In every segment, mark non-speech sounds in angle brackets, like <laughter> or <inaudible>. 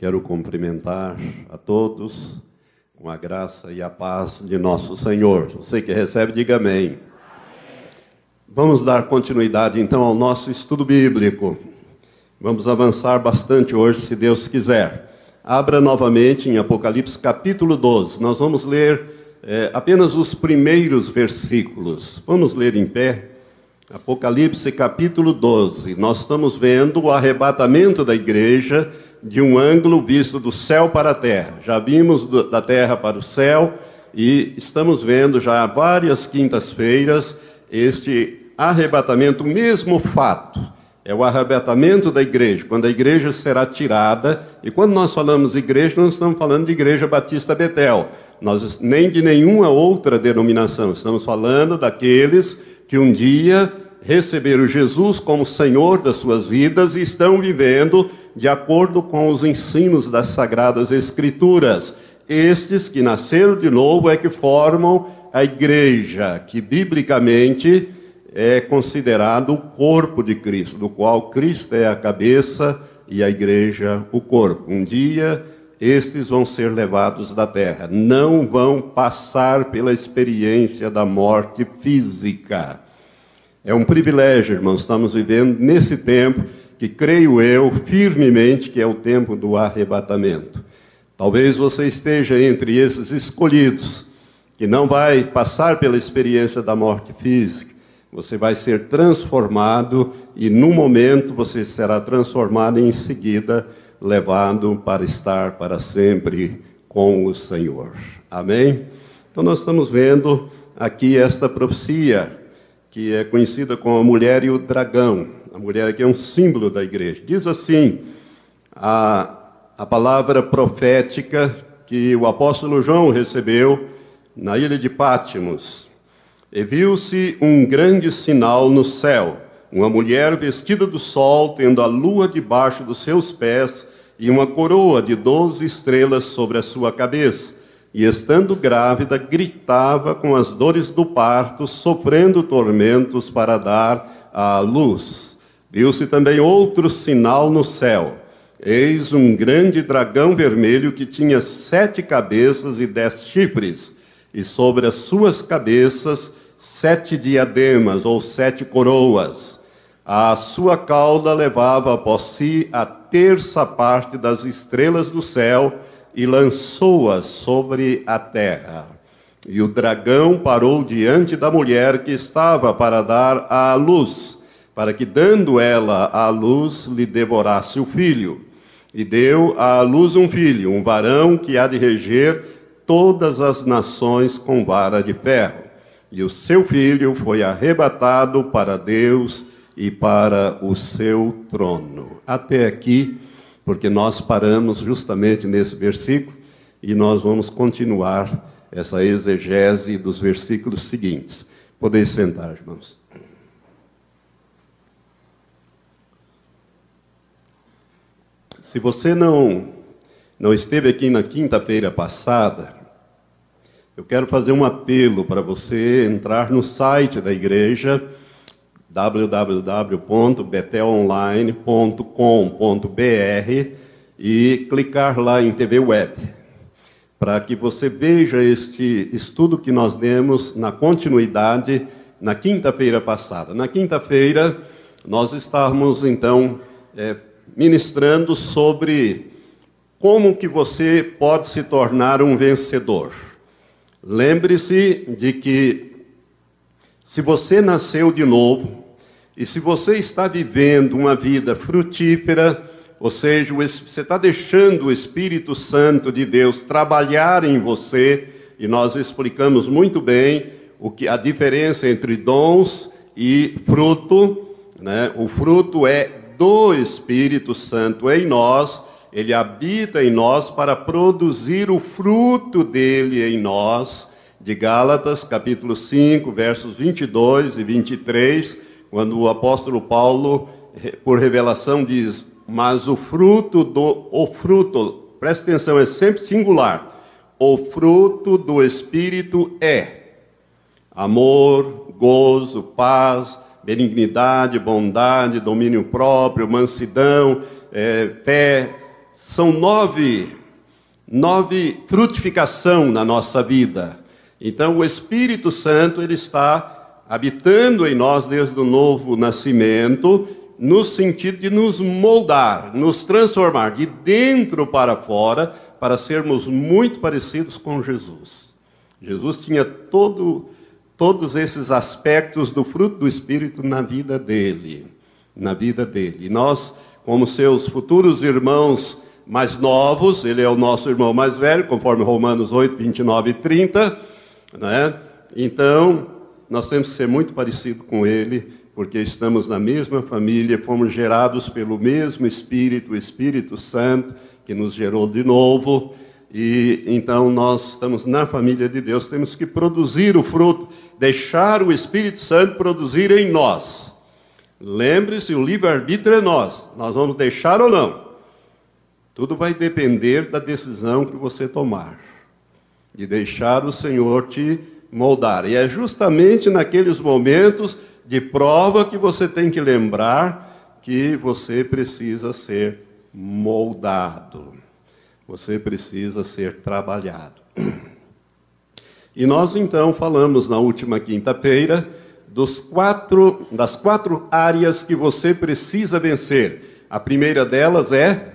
Quero cumprimentar a todos com a graça e a paz de nosso Senhor. Você que recebe, diga amém. Vamos dar continuidade então ao nosso estudo bíblico. Vamos avançar bastante hoje, se Deus quiser. Abra novamente em Apocalipse capítulo 12. Nós vamos ler é, apenas os primeiros versículos. Vamos ler em pé. Apocalipse capítulo 12. Nós estamos vendo o arrebatamento da igreja de um ângulo visto do céu para a terra. Já vimos do, da terra para o céu e estamos vendo já várias quintas-feiras este arrebatamento, o mesmo fato. É o arrebatamento da igreja, quando a igreja será tirada. E quando nós falamos igreja, não estamos falando de igreja batista Betel, nós, nem de nenhuma outra denominação. Estamos falando daqueles que um dia receberam Jesus como Senhor das suas vidas e estão vivendo de acordo com os ensinos das Sagradas Escrituras. Estes que nasceram de novo é que formam a igreja, que biblicamente é considerado o corpo de Cristo, do qual Cristo é a cabeça e a igreja o corpo. Um dia estes vão ser levados da terra, não vão passar pela experiência da morte física. É um privilégio, irmãos, estamos vivendo nesse tempo que creio eu firmemente que é o tempo do arrebatamento. Talvez você esteja entre esses escolhidos, que não vai passar pela experiência da morte física. Você vai ser transformado e, no momento, você será transformado e, em seguida, levado para estar para sempre com o Senhor. Amém? Então, nós estamos vendo aqui esta profecia, que é conhecida como a mulher e o dragão. A mulher aqui é um símbolo da igreja. Diz assim a, a palavra profética que o apóstolo João recebeu na ilha de Pátimos. E viu-se um grande sinal no céu, uma mulher vestida do sol, tendo a lua debaixo dos seus pés e uma coroa de doze estrelas sobre a sua cabeça. E estando grávida, gritava com as dores do parto, sofrendo tormentos para dar à luz. Viu-se também outro sinal no céu. Eis um grande dragão vermelho que tinha sete cabeças e dez chifres, e sobre as suas cabeças sete diademas ou sete coroas. A sua cauda levava após si a terça parte das estrelas do céu e lançou-as sobre a terra. E o dragão parou diante da mulher que estava para dar à luz para que, dando ela à luz, lhe devorasse o filho. E deu à luz um filho, um varão que há de reger todas as nações com vara de ferro. E o seu filho foi arrebatado para Deus e para o seu trono. Até aqui, porque nós paramos justamente nesse versículo e nós vamos continuar essa exegese dos versículos seguintes. Podeis sentar, irmãos. Se você não, não esteve aqui na quinta-feira passada, eu quero fazer um apelo para você entrar no site da igreja www.betelonline.com.br e clicar lá em TV Web, para que você veja este estudo que nós demos na continuidade na quinta-feira passada. Na quinta-feira, nós estávamos então é, ministrando sobre como que você pode se tornar um vencedor. Lembre-se de que se você nasceu de novo e se você está vivendo uma vida frutífera, ou seja, você está deixando o Espírito Santo de Deus trabalhar em você, e nós explicamos muito bem o que a diferença entre dons e fruto, né? O fruto é do Espírito Santo em nós, ele habita em nós para produzir o fruto dele em nós. De Gálatas, capítulo 5, versos 22 e 23, quando o apóstolo Paulo, por revelação, diz: Mas o fruto do. O fruto, presta atenção, é sempre singular. O fruto do Espírito é amor, gozo, paz, benignidade, bondade, domínio próprio, mansidão, é, fé, são nove, nove frutificação na nossa vida. Então, o Espírito Santo ele está habitando em nós desde o novo nascimento, no sentido de nos moldar, nos transformar de dentro para fora, para sermos muito parecidos com Jesus. Jesus tinha todo, todos esses aspectos do fruto do Espírito na vida dele, na vida dele. E nós, como seus futuros irmãos mais novos, ele é o nosso irmão mais velho, conforme Romanos 8, 29 e 30, né? Então, nós temos que ser muito parecido com ele, porque estamos na mesma família, fomos gerados pelo mesmo Espírito, o Espírito Santo, que nos gerou de novo, e então nós estamos na família de Deus, temos que produzir o fruto, deixar o Espírito Santo produzir em nós. Lembre-se, o livre-arbítrio é nós, nós vamos deixar ou não. Tudo vai depender da decisão que você tomar, de deixar o Senhor te moldar. E é justamente naqueles momentos de prova que você tem que lembrar que você precisa ser moldado. Você precisa ser trabalhado. E nós então falamos na última quinta-feira dos quatro, das quatro áreas que você precisa vencer. A primeira delas é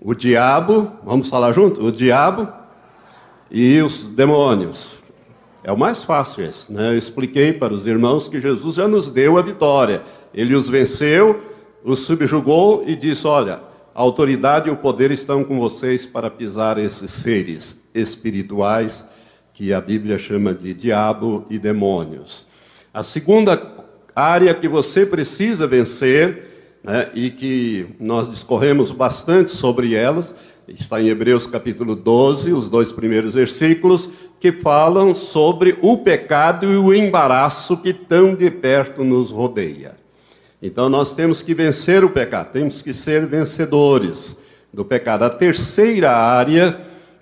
o diabo, vamos falar junto? O diabo e os demônios. É o mais fácil esse, né? Eu expliquei para os irmãos que Jesus já nos deu a vitória. Ele os venceu, os subjugou e disse: Olha, a autoridade e o poder estão com vocês para pisar esses seres espirituais que a Bíblia chama de diabo e demônios. A segunda área que você precisa vencer, né, e que nós discorremos bastante sobre elas, está em Hebreus capítulo 12, os dois primeiros versículos, que falam sobre o pecado e o embaraço que tão de perto nos rodeia. Então nós temos que vencer o pecado, temos que ser vencedores do pecado. A terceira área,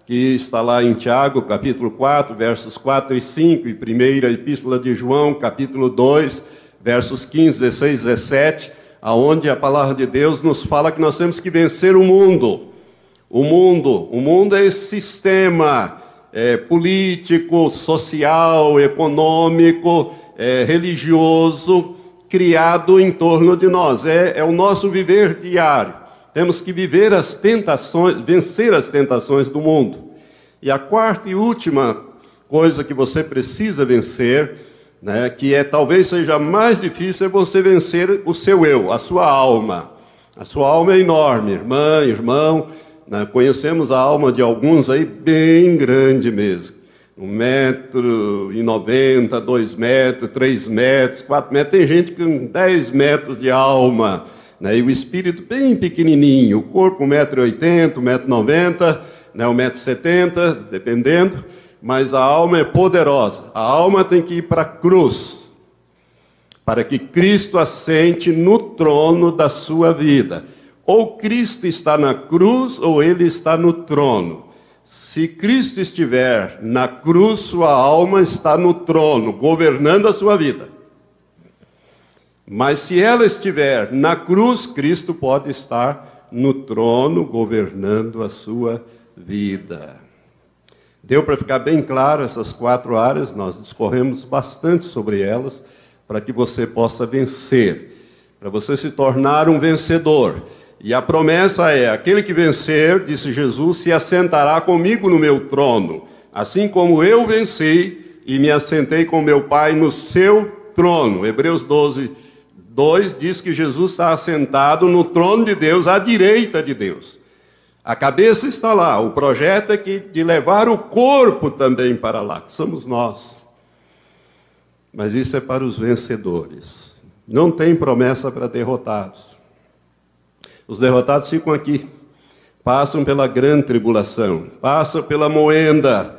que está lá em Tiago, capítulo 4, versos 4 e 5, e primeira epístola de João, capítulo 2, versos 15, 16, 17, aonde a palavra de Deus nos fala que nós temos que vencer o mundo. O mundo, o mundo é esse sistema é, político, social, econômico, é, religioso, criado em torno de nós. É, é o nosso viver diário. Temos que viver as tentações, vencer as tentações do mundo. E a quarta e última coisa que você precisa vencer, né, que é talvez seja mais difícil, é você vencer o seu eu, a sua alma. A sua alma é enorme, irmã, irmão. Né, conhecemos a alma de alguns aí bem grande mesmo um metro e noventa, dois metros, três metros, quatro metros. Tem gente com dez metros de alma, né? e o espírito bem pequenininho, o corpo um metro e oitenta, um metro e noventa, né? um metro e setenta, dependendo, mas a alma é poderosa. A alma tem que ir para a cruz, para que Cristo assente no trono da sua vida. Ou Cristo está na cruz, ou ele está no trono. Se Cristo estiver na cruz, sua alma está no trono, governando a sua vida. Mas se ela estiver na cruz, Cristo pode estar no trono, governando a sua vida. Deu para ficar bem claro essas quatro áreas, nós discorremos bastante sobre elas, para que você possa vencer, para você se tornar um vencedor. E a promessa é: aquele que vencer, disse Jesus, se assentará comigo no meu trono, assim como eu venci e me assentei com meu Pai no seu trono. Hebreus 12, 2 diz que Jesus está assentado no trono de Deus, à direita de Deus. A cabeça está lá, o projeto é que, de levar o corpo também para lá, que somos nós. Mas isso é para os vencedores. Não tem promessa para derrotados. Os derrotados ficam aqui, passam pela grande tribulação, passam pela moenda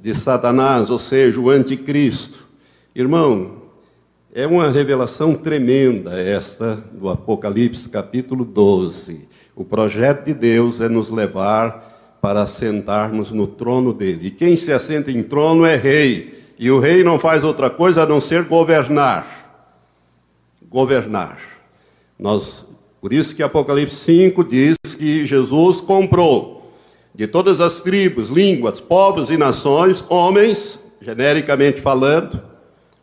de Satanás, ou seja, o anticristo. Irmão, é uma revelação tremenda esta do Apocalipse, capítulo 12. O projeto de Deus é nos levar para sentarmos no trono dele. E quem se assenta em trono é rei. E o rei não faz outra coisa a não ser governar. Governar. Nós Por isso que Apocalipse 5 diz que Jesus comprou de todas as tribos, línguas, povos e nações, homens, genericamente falando,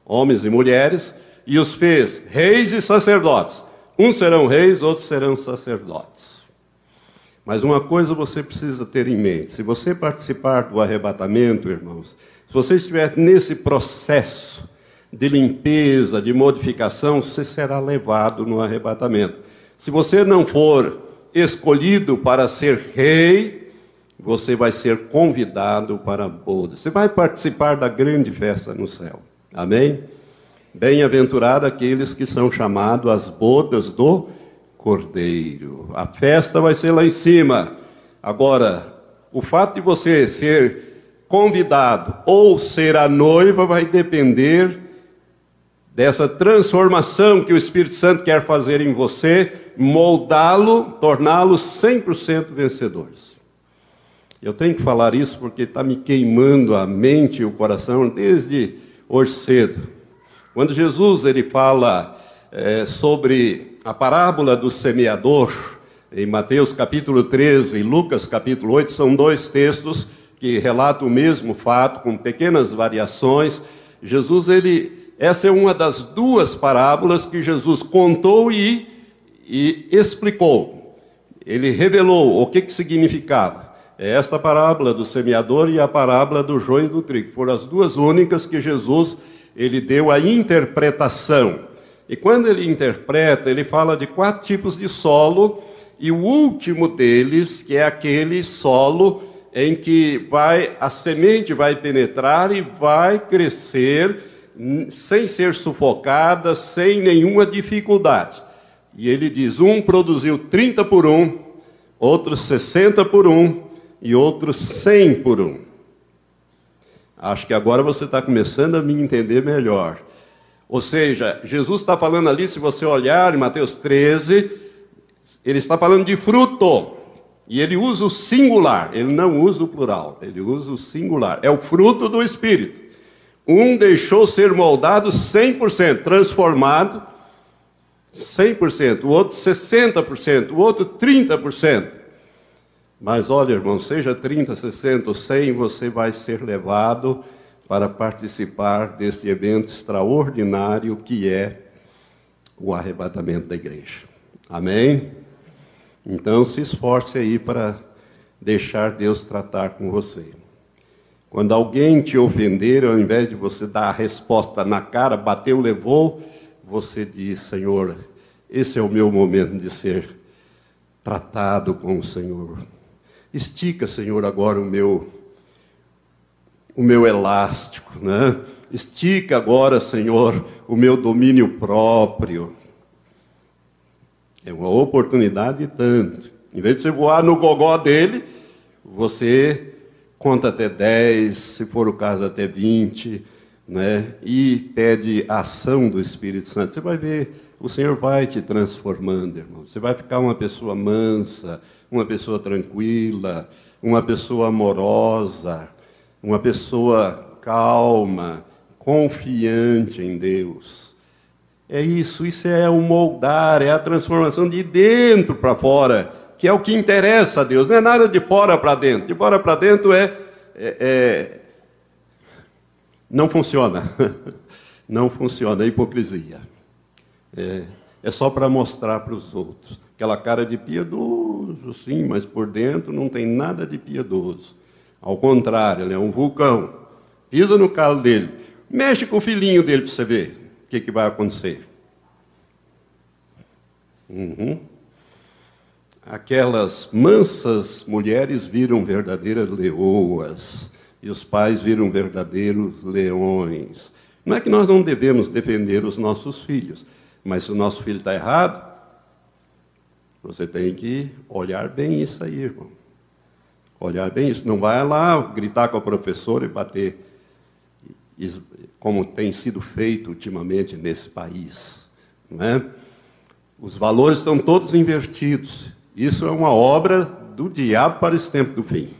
homens e mulheres, e os fez reis e sacerdotes. Uns serão reis, outros serão sacerdotes. Mas uma coisa você precisa ter em mente: se você participar do arrebatamento, irmãos, se você estiver nesse processo de limpeza, de modificação, você será levado no arrebatamento. Se você não for escolhido para ser rei, você vai ser convidado para a boda. Você vai participar da grande festa no céu. Amém? Bem-aventurado aqueles que são chamados às bodas do Cordeiro. A festa vai ser lá em cima. Agora, o fato de você ser convidado ou ser a noiva vai depender dessa transformação que o Espírito Santo quer fazer em você moldá-lo, torná-lo 100% vencedores. Eu tenho que falar isso porque está me queimando a mente e o coração desde hoje cedo. Quando Jesus ele fala é, sobre a parábola do semeador, em Mateus capítulo 13 e Lucas capítulo 8, são dois textos que relatam o mesmo fato, com pequenas variações. Jesus, ele, essa é uma das duas parábolas que Jesus contou e e explicou. Ele revelou o que, que significava. É esta parábola do semeador e a parábola do joio e do trigo. Foram as duas únicas que Jesus ele deu a interpretação. E quando ele interpreta, ele fala de quatro tipos de solo, e o último deles, que é aquele solo em que vai a semente vai penetrar e vai crescer sem ser sufocada, sem nenhuma dificuldade. E ele diz: um produziu 30 por um, outro 60 por um e outro 100 por um. Acho que agora você está começando a me entender melhor. Ou seja, Jesus está falando ali, se você olhar em Mateus 13, ele está falando de fruto. E ele usa o singular, ele não usa o plural, ele usa o singular. É o fruto do Espírito. Um deixou ser moldado 100%, transformado 100%, o outro 60%, o outro 30%. Mas olha, irmão, seja 30, 60 ou 100, você vai ser levado para participar desse evento extraordinário que é o arrebatamento da igreja. Amém? Então se esforce aí para deixar Deus tratar com você. Quando alguém te ofender, ao invés de você dar a resposta na cara, bateu, levou, você diz, Senhor, esse é o meu momento de ser tratado com o Senhor. Estica, Senhor, agora o meu o meu elástico, né? Estica agora, Senhor, o meu domínio próprio. É uma oportunidade tanto. Em vez de você voar no gogó dele, você conta até 10, se for o caso até 20 né, e pede a ação do Espírito Santo, você vai ver, o Senhor vai te transformando, irmão. Você vai ficar uma pessoa mansa, uma pessoa tranquila, uma pessoa amorosa, uma pessoa calma, confiante em Deus. É isso, isso é o moldar, é a transformação de dentro para fora, que é o que interessa a Deus, não é nada de fora para dentro. De fora para dentro é, é, é não funciona. <laughs> Não funciona, é hipocrisia. É, é só para mostrar para os outros. Aquela cara de piedoso, sim, mas por dentro não tem nada de piedoso. Ao contrário, ele é um vulcão. Pisa no calo dele. Mexe com o filhinho dele para você ver o que, que vai acontecer. Uhum. Aquelas mansas mulheres viram verdadeiras leoas e os pais viram verdadeiros leões. Não é que nós não devemos defender os nossos filhos, mas se o nosso filho está errado, você tem que olhar bem isso aí, irmão. Olhar bem isso. Não vai lá gritar com a professora e bater, como tem sido feito ultimamente nesse país. Não é? Os valores estão todos invertidos. Isso é uma obra do diabo para esse tempo do fim.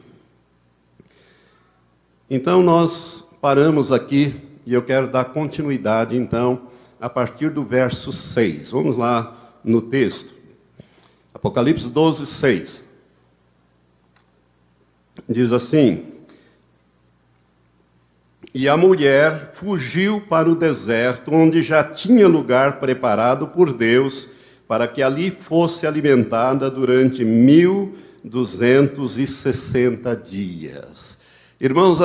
Então nós paramos aqui e eu quero dar continuidade então a partir do verso 6. Vamos lá no texto. Apocalipse 12, 6. Diz assim: E a mulher fugiu para o deserto, onde já tinha lugar preparado por Deus, para que ali fosse alimentada durante 1260 dias. Irmãos,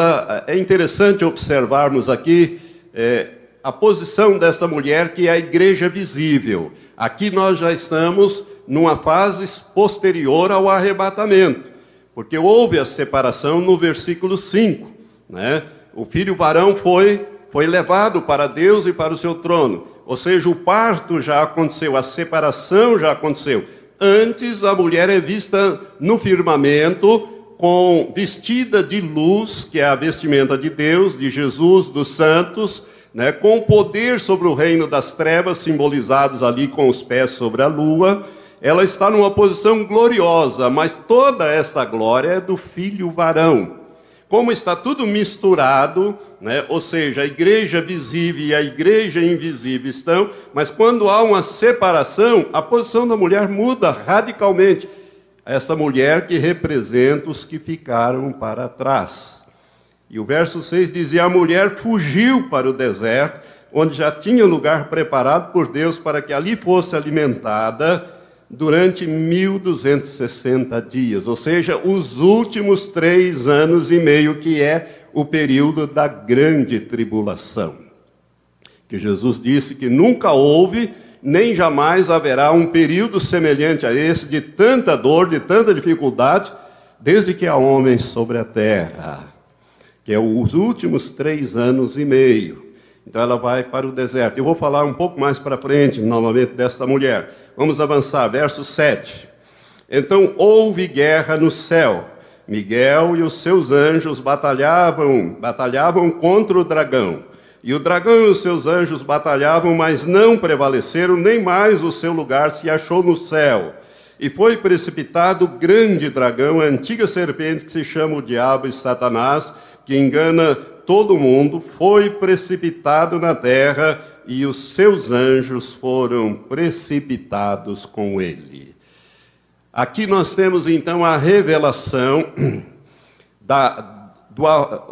é interessante observarmos aqui é, a posição dessa mulher, que é a igreja visível. Aqui nós já estamos numa fase posterior ao arrebatamento, porque houve a separação no versículo 5, né? O filho varão foi foi levado para Deus e para o seu trono. Ou seja, o parto já aconteceu, a separação já aconteceu. Antes a mulher é vista no firmamento com vestida de luz, que é a vestimenta de Deus, de Jesus, dos santos, né, com poder sobre o reino das trevas, simbolizados ali com os pés sobre a lua, ela está numa posição gloriosa, mas toda esta glória é do filho varão. Como está tudo misturado, né, ou seja, a igreja visível e a igreja invisível estão, mas quando há uma separação, a posição da mulher muda radicalmente. Essa mulher que representa os que ficaram para trás. E o verso 6 dizia: A mulher fugiu para o deserto, onde já tinha lugar preparado por Deus para que ali fosse alimentada durante 1260 dias, ou seja, os últimos três anos e meio, que é o período da grande tribulação. Que Jesus disse que nunca houve, nem jamais haverá um período semelhante a esse, de tanta dor, de tanta dificuldade, desde que há homens sobre a terra que é os últimos três anos e meio. Então ela vai para o deserto. Eu vou falar um pouco mais para frente, novamente, desta mulher. Vamos avançar, verso 7. Então houve guerra no céu. Miguel e os seus anjos batalhavam, batalhavam contra o dragão. E o dragão e os seus anjos batalhavam, mas não prevaleceram, nem mais o seu lugar se achou no céu. E foi precipitado o grande dragão, a antiga serpente que se chama o diabo e Satanás, que engana todo mundo, foi precipitado na terra e os seus anjos foram precipitados com ele. Aqui nós temos então a revelação <clears throat> da. Do,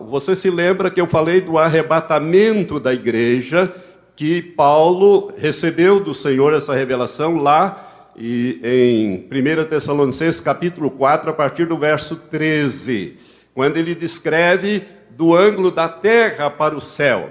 você se lembra que eu falei do arrebatamento da igreja, que Paulo recebeu do Senhor essa revelação lá e em 1 Tessalonicenses capítulo 4, a partir do verso 13 quando ele descreve do ângulo da terra para o céu.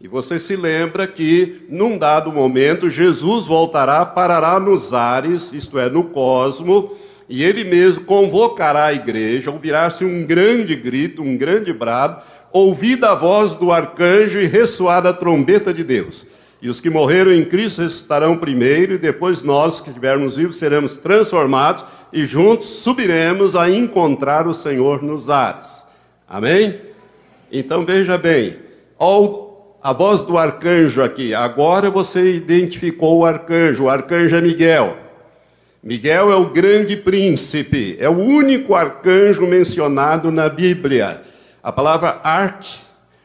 E você se lembra que, num dado momento, Jesus voltará, parará nos ares, isto é, no cosmo, e ele mesmo convocará a igreja, ouvirá-se um grande grito, um grande brado, ouvida a voz do arcanjo e ressoada a trombeta de Deus. E os que morreram em Cristo ressuscitarão primeiro, e depois nós, que estivermos vivos, seremos transformados e juntos subiremos a encontrar o Senhor nos ares. Amém? Então veja bem, a voz do arcanjo aqui. Agora você identificou o arcanjo, o arcanjo é Miguel. Miguel é o grande príncipe, é o único arcanjo mencionado na Bíblia. A palavra arte,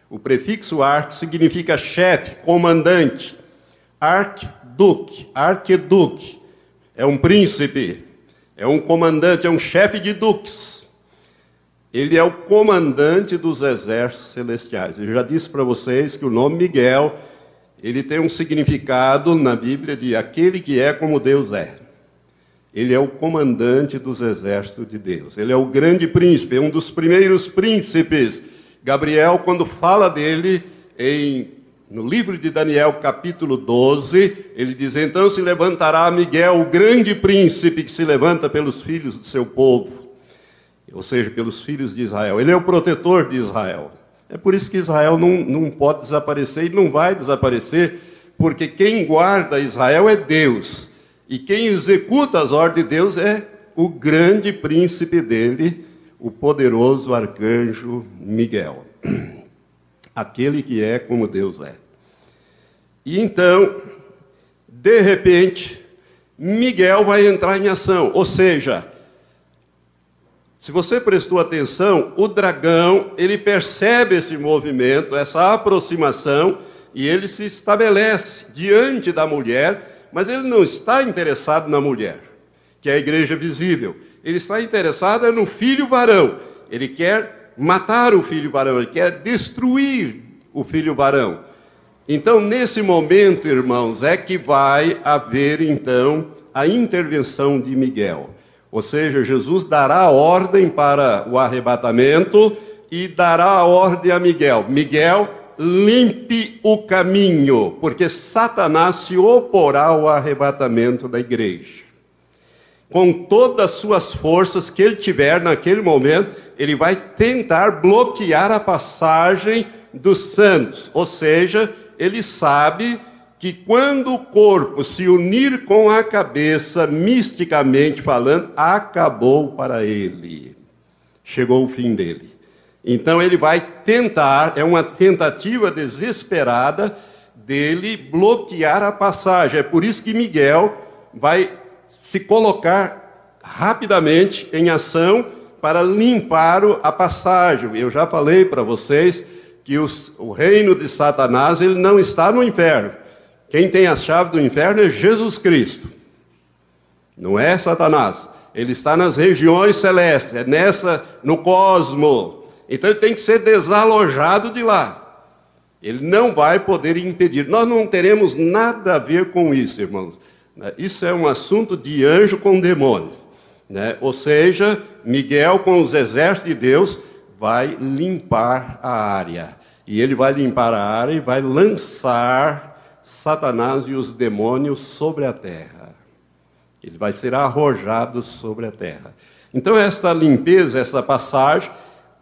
o prefixo arte significa chefe, comandante. Arqueduque, arqueduque, é um príncipe é um comandante, é um chefe de duques. Ele é o comandante dos exércitos celestiais. Eu já disse para vocês que o nome Miguel, ele tem um significado na Bíblia de aquele que é como Deus é. Ele é o comandante dos exércitos de Deus. Ele é o grande príncipe, é um dos primeiros príncipes. Gabriel, quando fala dele em no livro de Daniel, capítulo 12, ele diz: Então se levantará Miguel, o grande príncipe que se levanta pelos filhos do seu povo, ou seja, pelos filhos de Israel. Ele é o protetor de Israel. É por isso que Israel não, não pode desaparecer e não vai desaparecer, porque quem guarda Israel é Deus, e quem executa as ordens de Deus é o grande príncipe dele, o poderoso arcanjo Miguel. <clears throat> Aquele que é como Deus é. E então, de repente, Miguel vai entrar em ação. Ou seja, se você prestou atenção, o dragão, ele percebe esse movimento, essa aproximação, e ele se estabelece diante da mulher, mas ele não está interessado na mulher. que é a igreja visível. Ele está interessado no filho varão. Ele quer matar o filho varão, ele quer destruir o filho varão. Então, nesse momento, irmãos, é que vai haver então a intervenção de Miguel. Ou seja, Jesus dará ordem para o arrebatamento e dará ordem a Miguel: Miguel, limpe o caminho, porque Satanás se oporá ao arrebatamento da igreja. Com todas as suas forças que ele tiver naquele momento, ele vai tentar bloquear a passagem dos santos, ou seja, ele sabe que quando o corpo se unir com a cabeça, misticamente falando, acabou para ele. Chegou o fim dele. Então ele vai tentar, é uma tentativa desesperada dele bloquear a passagem. É por isso que Miguel vai se colocar rapidamente em ação para limpar a passagem. Eu já falei para vocês que os, o reino de Satanás ele não está no inferno. Quem tem a chave do inferno é Jesus Cristo. Não é Satanás. Ele está nas regiões celestes, é nessa no cosmo. Então ele tem que ser desalojado de lá. Ele não vai poder impedir. Nós não teremos nada a ver com isso, irmãos. Né? Isso é um assunto de anjo com demônios. Né? Ou seja, Miguel, com os exércitos de Deus, vai limpar a área. E ele vai limpar a área e vai lançar Satanás e os demônios sobre a terra. Ele vai ser arrojado sobre a terra. Então, esta limpeza, essa passagem,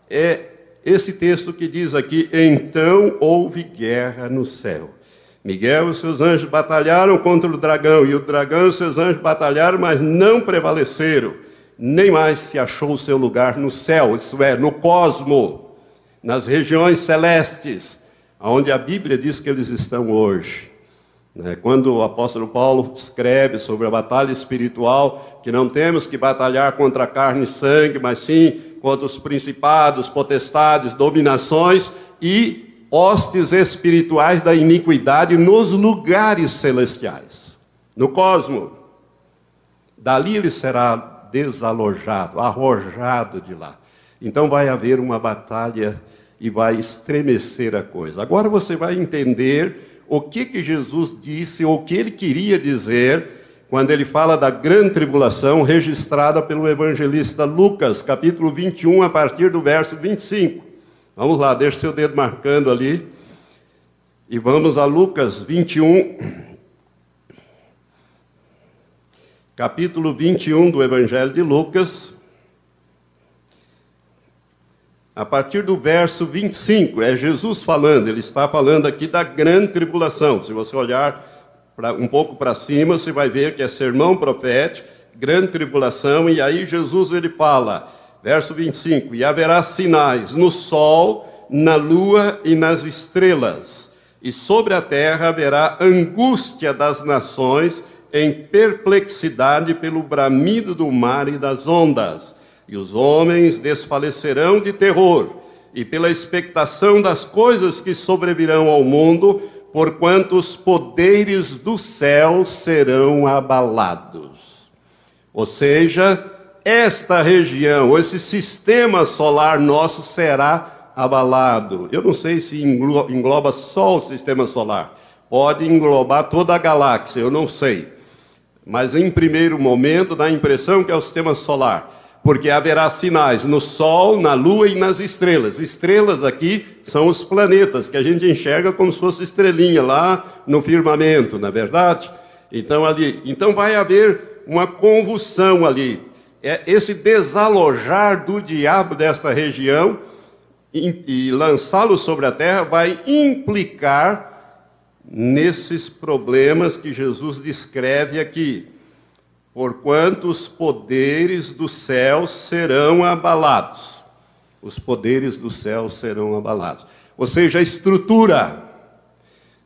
é esse texto que diz aqui: Então houve guerra no céu. Miguel e seus anjos batalharam contra o dragão, e o dragão e seus anjos batalharam, mas não prevaleceram, nem mais se achou o seu lugar no céu, isso é, no cosmo, nas regiões celestes, onde a Bíblia diz que eles estão hoje. Né? Quando o apóstolo Paulo escreve sobre a batalha espiritual, que não temos que batalhar contra carne e sangue, mas sim contra os principados, potestades, dominações e hostes espirituais da iniquidade nos lugares celestiais, no cosmo. Dali ele será desalojado, arrojado de lá. Então vai haver uma batalha e vai estremecer a coisa. Agora você vai entender o que, que Jesus disse, o que ele queria dizer quando ele fala da grande tribulação registrada pelo evangelista Lucas, capítulo 21, a partir do verso 25. Vamos lá, deixa seu dedo marcando ali. E vamos a Lucas 21, capítulo 21 do Evangelho de Lucas. A partir do verso 25, é Jesus falando, ele está falando aqui da grande tribulação. Se você olhar pra, um pouco para cima, você vai ver que é sermão profético, grande tribulação, e aí Jesus ele fala, verso 25: E haverá sinais no sol, na lua e nas estrelas, e sobre a terra haverá angústia das nações em perplexidade pelo bramido do mar e das ondas, e os homens desfalecerão de terror, e pela expectação das coisas que sobrevirão ao mundo, porquanto os poderes do céu serão abalados. Ou seja, esta região, esse sistema solar nosso será abalado. Eu não sei se engloba só o sistema solar, pode englobar toda a galáxia, eu não sei. Mas em primeiro momento dá a impressão que é o sistema solar porque haverá sinais no Sol, na Lua e nas estrelas. Estrelas aqui são os planetas que a gente enxerga como se fosse estrelinha lá no firmamento, na é verdade? Então ali, então vai haver uma convulsão ali. É esse desalojar do diabo desta região e, e lançá-lo sobre a terra vai implicar nesses problemas que Jesus descreve aqui porquanto os poderes do céu serão abalados. Os poderes do céu serão abalados. Ou seja, a estrutura.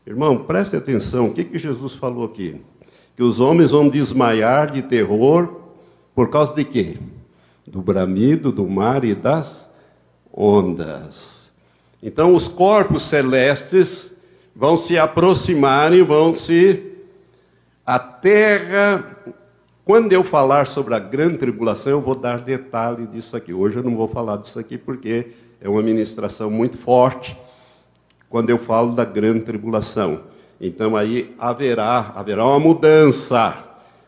Irmão, preste atenção, o que, que Jesus falou aqui? Que os homens vão desmaiar de terror por causa de quê? Do bramido do mar e das ondas. Então, os corpos celestes vão se aproximar e vão se. A terra Quando eu falar sobre a grande tribulação, eu vou dar detalhe disso aqui. Hoje eu não vou falar disso aqui porque é uma ministração muito forte quando eu falo da grande tribulação. Então aí haverá, haverá uma mudança.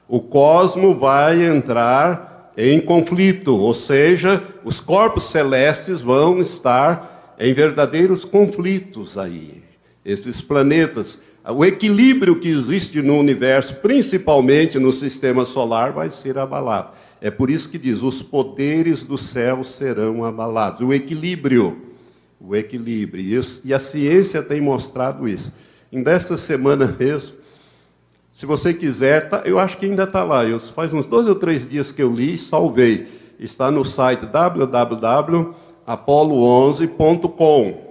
O cosmo vai entrar em conflito, ou seja, os corpos celestes vão estar em verdadeiros conflitos aí. Esses planetas o equilíbrio que existe no universo, principalmente no sistema solar, vai ser abalado. É por isso que diz: os poderes do céu serão abalados. O equilíbrio. O equilíbrio. E a ciência tem mostrado isso. Em desta semana mesmo, se você quiser, tá, eu acho que ainda está lá. Eu, faz uns dois ou três dias que eu li e salvei. Está no site www.apollo11.com.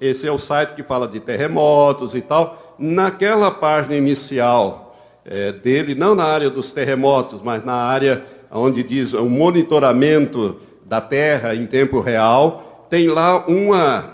Esse é o site que fala de terremotos e tal. Naquela página inicial é, dele, não na área dos terremotos, mas na área onde diz o monitoramento da Terra em tempo real, tem lá uma,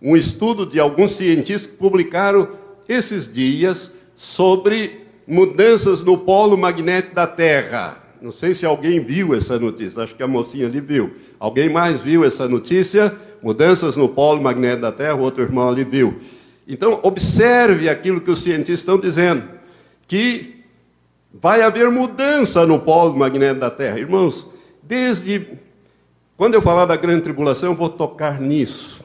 um estudo de alguns cientistas que publicaram esses dias sobre mudanças no polo magnético da Terra. Não sei se alguém viu essa notícia, acho que a mocinha ali viu. Alguém mais viu essa notícia? Mudanças no polo magnético da Terra, o outro irmão ali viu. Então, observe aquilo que os cientistas estão dizendo, que vai haver mudança no polo magnético da Terra. Irmãos, desde quando eu falar da grande tribulação, eu vou tocar nisso.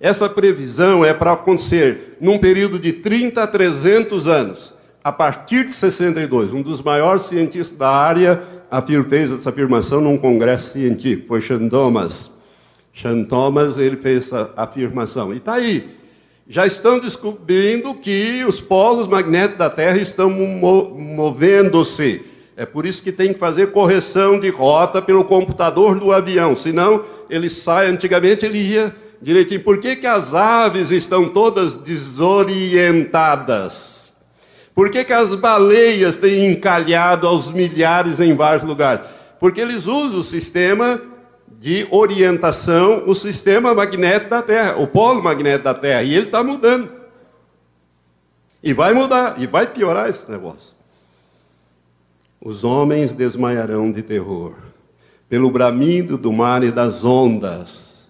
Essa previsão é para acontecer num período de 30 a 300 anos, a partir de 62. Um dos maiores cientistas da área fez essa afirmação num congresso científico, foi Sean Thomas. Sean Thomas ele fez essa afirmação. E está aí. Já estão descobrindo que os polos magnéticos da Terra estão movendo-se. É por isso que tem que fazer correção de rota pelo computador do avião. Senão, ele sai. Antigamente ele ia direitinho. Por que, que as aves estão todas desorientadas? Por que, que as baleias têm encalhado aos milhares em vários lugares? Porque eles usam o sistema de orientação o sistema magnético da Terra, o polo magnético da Terra, e ele está mudando. E vai mudar, e vai piorar esse negócio. Os homens desmaiarão de terror, pelo bramido do mar e das ondas,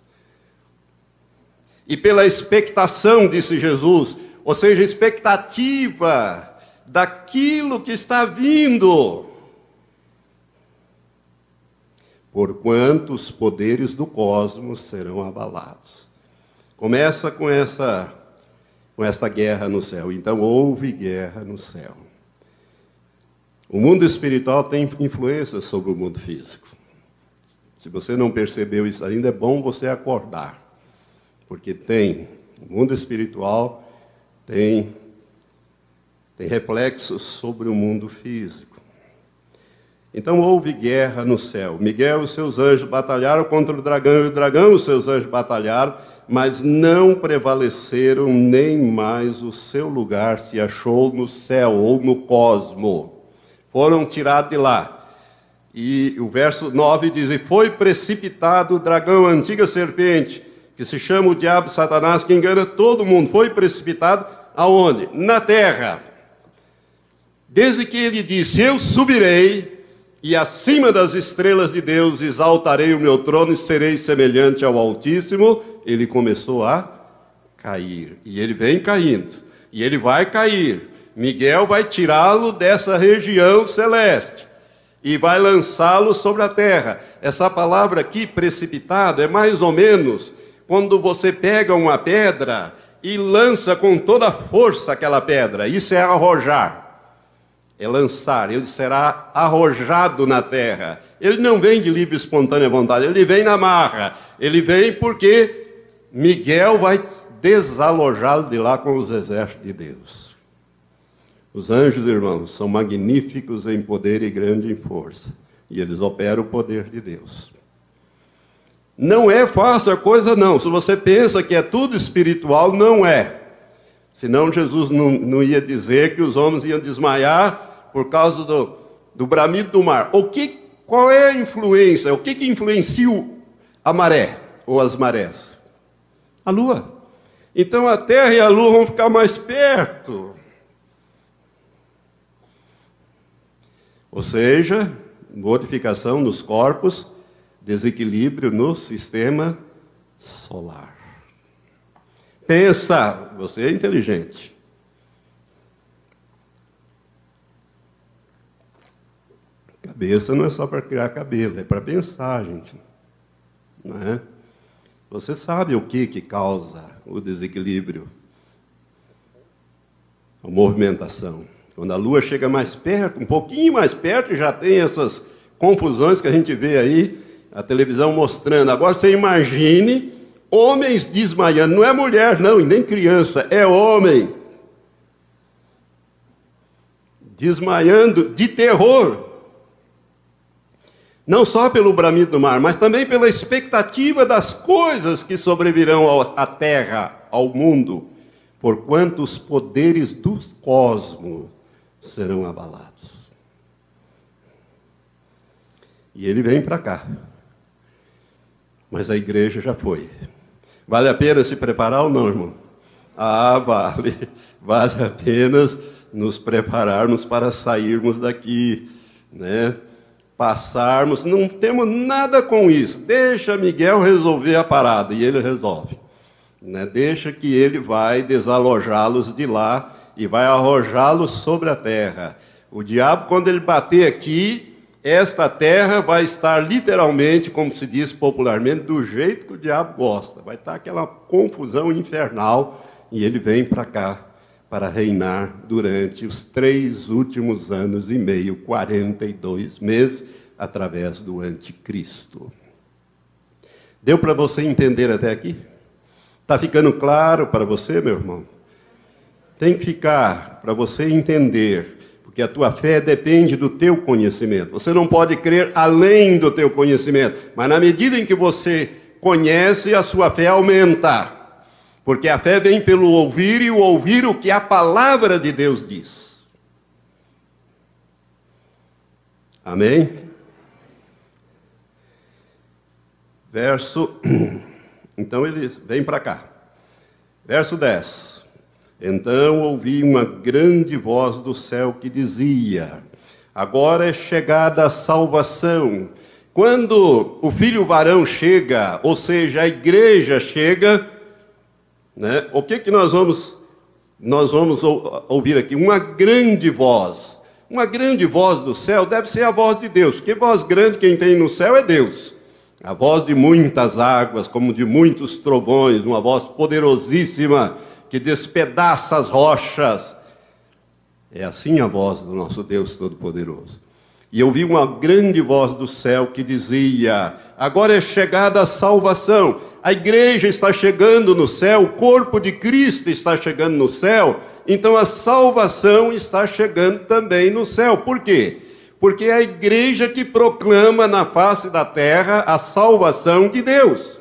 e pela expectação, disse Jesus, ou seja, expectativa daquilo que está vindo porquanto os poderes do cosmos serão abalados. Começa com essa com esta guerra no céu. Então houve guerra no céu. O mundo espiritual tem influência sobre o mundo físico. Se você não percebeu isso ainda, é bom você acordar. Porque tem, o mundo espiritual tem, tem reflexos sobre o mundo físico. Então houve guerra no céu. Miguel e os seus anjos batalharam contra o dragão, e o dragão e os seus anjos batalharam, mas não prevaleceram, nem mais o seu lugar se achou no céu ou no cosmo. Foram tirados de lá. E o verso 9 diz: E foi precipitado o dragão, a antiga serpente, que se chama o diabo Satanás, que engana todo mundo. Foi precipitado aonde? Na terra. Desde que ele disse: Eu subirei e acima das estrelas de Deus exaltarei o meu trono e serei semelhante ao Altíssimo. Ele começou a cair, e ele vem caindo, e ele vai cair. Miguel vai tirá-lo dessa região celeste e vai lançá-lo sobre a terra. Essa palavra aqui, precipitado, é mais ou menos quando você pega uma pedra e lança com toda a força aquela pedra. Isso é arrojar é lançar, ele será arrojado na terra. Ele não vem de livre e espontânea vontade, ele vem na marra. Ele vem porque Miguel vai desalojá-lo de lá com os exércitos de Deus. Os anjos, irmãos, são magníficos em poder e grande em força, e eles operam o poder de Deus. Não é fácil a coisa, não. Se você pensa que é tudo espiritual, não é. Senão Jesus não, não ia dizer que os homens iam desmaiar por causa do, do bramido do mar. O que, qual é a influência? O que, que influencia a maré ou as marés? A lua. Então a Terra e a Lua vão ficar mais perto. Ou seja, modificação nos corpos, desequilíbrio no sistema solar. Pensa, você é inteligente. Cabeça não é só para criar cabelo, é para pensar, gente. Não é? Você sabe o que, que causa o desequilíbrio? A movimentação. Quando a Lua chega mais perto, um pouquinho mais perto, já tem essas confusões que a gente vê aí, a televisão mostrando. Agora você imagine homens desmaiando. Não é mulher, não, e nem criança, é homem. Desmaiando de terror não só pelo bramido do mar, mas também pela expectativa das coisas que sobrevirão à terra, ao mundo, porquanto os poderes do cosmos serão abalados. E ele vem para cá. Mas a igreja já foi. Vale a pena se preparar ou não, irmão? Ah, vale. Vale a pena nos prepararmos para sairmos daqui, né? Passarmos, não temos nada com isso. Deixa Miguel resolver a parada e ele resolve. Né? Deixa que ele vai desalojá-los de lá e vai arrojá-los sobre a terra. O diabo, quando ele bater aqui, esta terra vai estar literalmente, como se diz popularmente, do jeito que o diabo gosta. Vai estar aquela confusão infernal e ele vem para cá para reinar durante os três últimos anos e meio, 42 meses, através do anticristo. Deu para você entender até aqui? Está ficando claro para você, meu irmão? Tem que ficar para você entender, porque a tua fé depende do teu conhecimento. Você não pode crer além do teu conhecimento, mas na medida em que você conhece, a sua fé aumenta. Porque a fé vem pelo ouvir e o ouvir o que a palavra de Deus diz. Amém? Verso. <clears throat> Então ele vem para cá. Verso 10. Então ouvi uma grande voz do céu que dizia: Agora é chegada a salvação. Quando o filho varão chega, ou seja, a igreja chega, né? O que que nós vamos nós vamos ouvir aqui? Uma grande voz. Uma grande voz do céu deve ser a voz de Deus. Que voz grande quem tem no céu é Deus. A voz de muitas águas, como de muitos trovões, uma voz poderosíssima que despedaça as rochas. É assim a voz do nosso Deus Todo-Poderoso. E eu vi uma grande voz do céu que dizia: Agora é chegada a salvação a igreja está chegando no céu, o corpo de Cristo está chegando no céu, então a salvação está chegando também no céu. Por quê? Porque é a igreja que proclama na face da terra a salvação de Deus.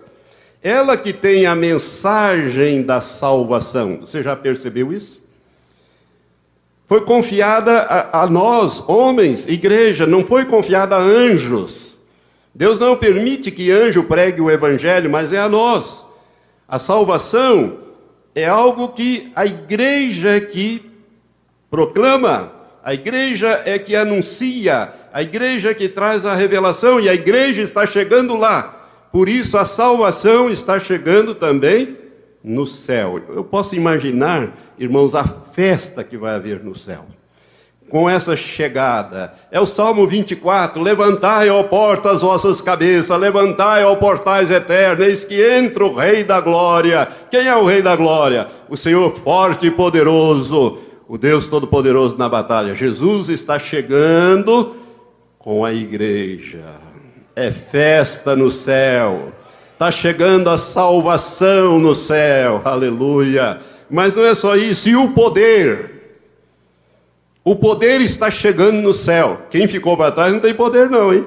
Ela que tem a mensagem da salvação. Você já percebeu isso? Foi confiada a, a nós, homens, igreja, não foi confiada a anjos. Deus não permite que anjo pregue o evangelho, mas é a nós. A salvação é algo que a igreja é que proclama, a igreja é que anuncia, a igreja é que traz a revelação e a igreja está chegando lá. Por isso a salvação está chegando também no céu. Eu posso imaginar, irmãos, a festa que vai haver no céu com essa chegada. É o Salmo 24: Levantai, ó portas, as vossas cabeças, levantai, ó portais eternos, eis que entra o Rei da Glória. Quem é o Rei da Glória? O Senhor forte e poderoso, o Deus Todo-Poderoso na batalha. Jesus está chegando com a igreja. É festa no céu. Está chegando a salvação no céu. Aleluia. Mas não é só isso, e o poder o poder está chegando no céu. Quem ficou para trás não tem poder, não, hein?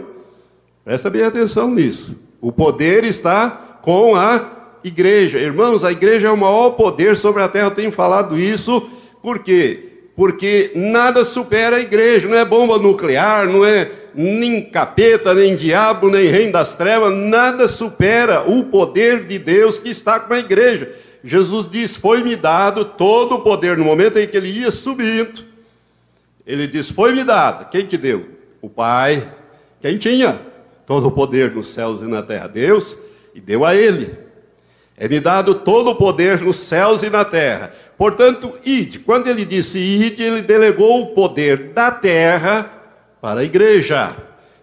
Presta bem atenção nisso. O poder está com a igreja. Irmãos, a igreja é o maior poder sobre a terra. Eu tenho falado isso. Por quê? Porque nada supera a igreja. Não é bomba nuclear, não é nem capeta, nem diabo, nem reino das trevas. Nada supera o poder de Deus que está com a igreja. Jesus diz: Foi-me dado todo o poder no momento em que ele ia subindo ele diz: Foi-me dado. Quem que deu? O Pai, quem tinha todo o poder nos céus e na terra? Deus, e deu a ele. É-me dado todo o poder nos céus e na terra. Portanto, ide. Quando ele disse ide, ele delegou o poder da terra para a igreja.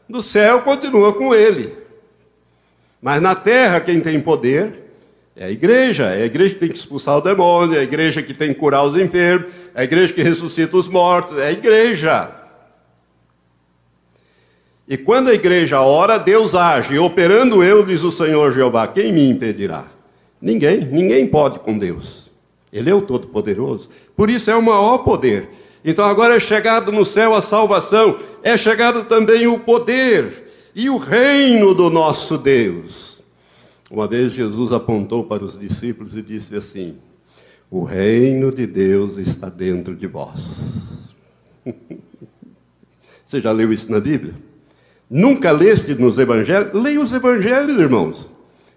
No céu continua com ele. Mas na terra, quem tem poder é a igreja. É a igreja que tem que expulsar o demônio, é a igreja que tem que curar os enfermos, é a igreja que ressuscita os mortos, é a igreja. E quando a igreja ora, Deus age. Operando eu, diz o Senhor Jeová, quem me impedirá? Ninguém, ninguém pode com Deus. Ele é o Todo-Poderoso. Por isso é o maior poder. Então agora é chegado no céu a salvação, é chegado também o poder e o reino do nosso Deus. Uma vez Jesus apontou para os discípulos e disse assim: O reino de Deus está dentro de vós. <laughs> Você já leu isso na Bíblia? Nunca leste nos evangelhos? Leia os evangelhos, irmãos.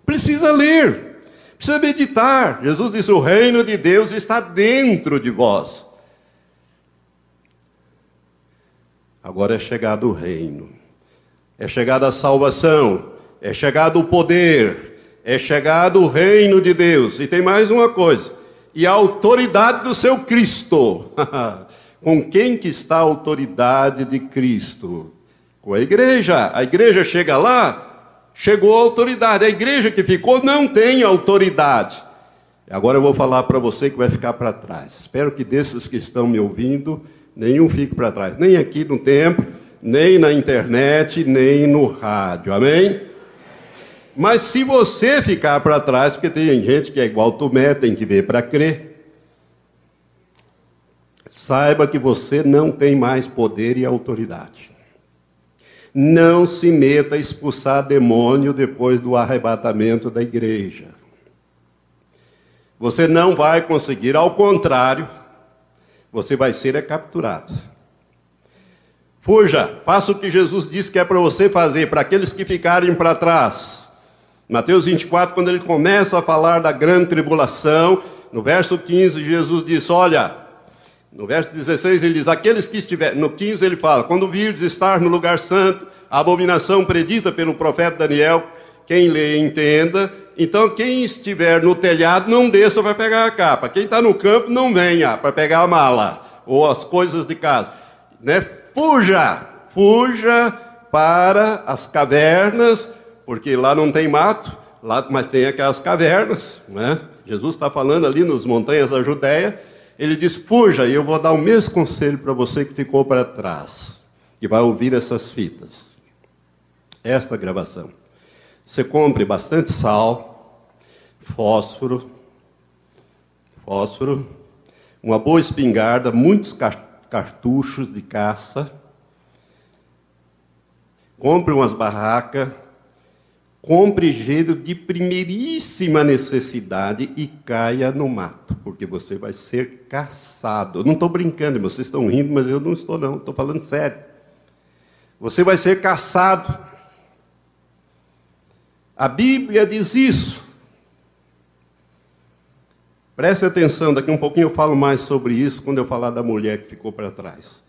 Precisa ler, precisa meditar. Jesus disse: O reino de Deus está dentro de vós. Agora é chegado o reino, é chegada a salvação, é chegado o poder, é chegado o reino de Deus. E tem mais uma coisa: e a autoridade do seu Cristo. <laughs> Com quem que está a autoridade de Cristo? Com a igreja. A igreja chega lá, chegou a autoridade. A igreja que ficou não tem autoridade. Agora eu vou falar para você que vai ficar para trás. Espero que desses que estão me ouvindo, nenhum fique para trás, nem aqui no templo, nem na internet, nem no rádio, amém? Mas se você ficar para trás, porque tem gente que é igual Tomé, tem que ver para crer, saiba que você não tem mais poder e autoridade. Não se meta a expulsar demônio depois do arrebatamento da igreja. Você não vai conseguir, ao contrário, você vai ser é capturado. Fuja, faça o que Jesus disse que é para você fazer, para aqueles que ficarem para trás. Mateus 24, quando ele começa a falar da grande tribulação, no verso 15, Jesus diz: Olha, no verso 16 ele diz: Aqueles que estiverem, no 15 ele fala: Quando virdes estar no lugar santo, a abominação predita pelo profeta Daniel, quem lê entenda, então, quem estiver no telhado, não desça para pegar a capa. Quem está no campo, não venha para pegar a mala ou as coisas de casa. Né? Fuja, fuja para as cavernas, porque lá não tem mato, lá, mas tem aquelas cavernas. Né? Jesus está falando ali nos montanhas da Judéia. Ele diz: fuja, e eu vou dar o mesmo conselho para você que ficou para trás, que vai ouvir essas fitas. Esta gravação. Você compre bastante sal, fósforo, fósforo, uma boa espingarda, muitos cartuchos de caça, compre umas barracas, compre gelo de primeiríssima necessidade e caia no mato, porque você vai ser caçado. Eu não estou brincando, vocês estão rindo, mas eu não estou não, estou falando sério. Você vai ser caçado. A Bíblia diz isso. Preste atenção, daqui um pouquinho eu falo mais sobre isso quando eu falar da mulher que ficou para trás.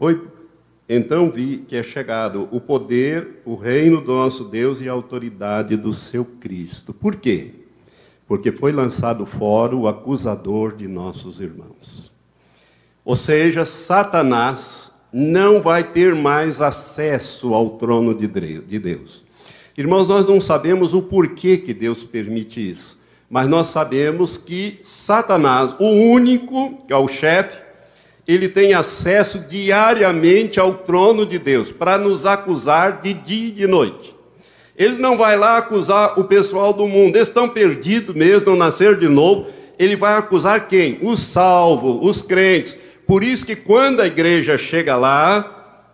Foi então vi que é chegado o poder, o reino do nosso Deus e a autoridade do seu Cristo. Por quê? Porque foi lançado fora o acusador de nossos irmãos. Ou seja, Satanás não vai ter mais acesso ao trono de Deus. Irmãos, nós não sabemos o porquê que Deus permite isso, mas nós sabemos que Satanás, o único, que é o chefe, ele tem acesso diariamente ao trono de Deus para nos acusar de dia e de noite. Ele não vai lá acusar o pessoal do mundo, eles estão perdidos mesmo, não nasceram de novo. Ele vai acusar quem? Os salvos, os crentes. Por isso que quando a igreja chega lá,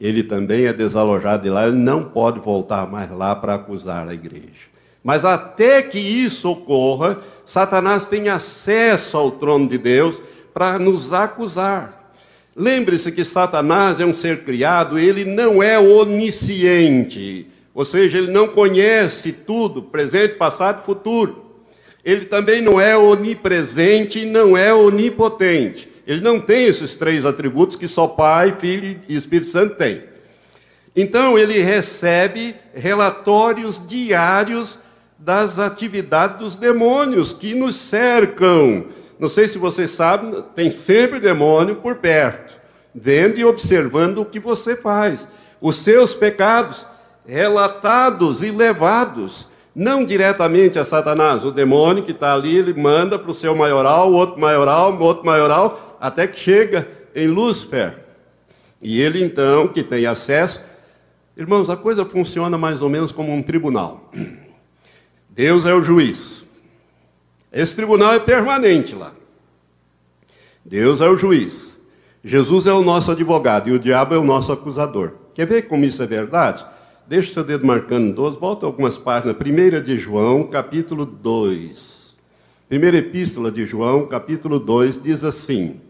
ele também é desalojado de lá, ele não pode voltar mais lá para acusar a igreja. Mas até que isso ocorra, Satanás tem acesso ao trono de Deus para nos acusar. Lembre-se que Satanás é um ser criado, ele não é onisciente. Ou seja, ele não conhece tudo, presente, passado e futuro. Ele também não é onipresente e não é onipotente. Ele não tem esses três atributos que só Pai, Filho e Espírito Santo têm. Então, ele recebe relatórios diários das atividades dos demônios que nos cercam. Não sei se você sabe, tem sempre demônio por perto, vendo e observando o que você faz. Os seus pecados relatados e levados, não diretamente a Satanás, o demônio que está ali, ele manda para o seu maioral, outro maioral, outro maioral, até que chega em Lúcifer. E ele então, que tem acesso, irmãos, a coisa funciona mais ou menos como um tribunal. Deus é o juiz. Esse tribunal é permanente lá. Deus é o juiz. Jesus é o nosso advogado e o diabo é o nosso acusador. Quer ver como isso é verdade? Deixa o seu dedo marcando 12, volta algumas páginas. Primeira de João, capítulo 2. Primeira epístola de João, capítulo 2, diz assim: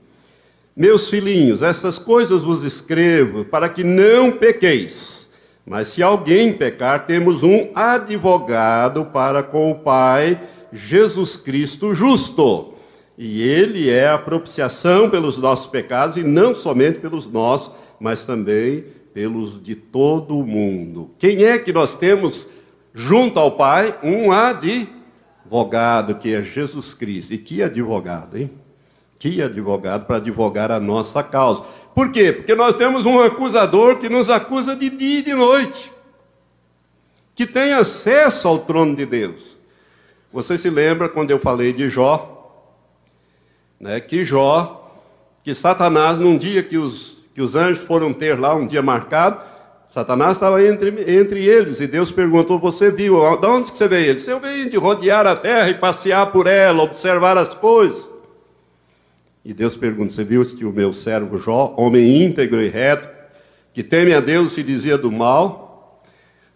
Meus filhinhos, essas coisas vos escrevo para que não pequeis. Mas se alguém pecar, temos um advogado para com o Pai, Jesus Cristo justo. E ele é a propiciação pelos nossos pecados, e não somente pelos nossos, mas também pelos de todo o mundo. Quem é que nós temos junto ao Pai? Um advogado, que é Jesus Cristo. E que advogado, hein? Que advogado para advogar a nossa causa. Por quê? Porque nós temos um acusador que nos acusa de dia e de noite, que tem acesso ao trono de Deus. Você se lembra quando eu falei de Jó? Né, que Jó, que Satanás, num dia que os que os anjos foram ter lá um dia marcado, Satanás estava entre, entre eles, e Deus perguntou: Você viu? De onde que você veio? Ele disse: Eu venho de rodear a terra e passear por ela, observar as coisas. E Deus pergunta: Você viu se o meu servo Jó, homem íntegro e reto, que teme a Deus e dizia do mal?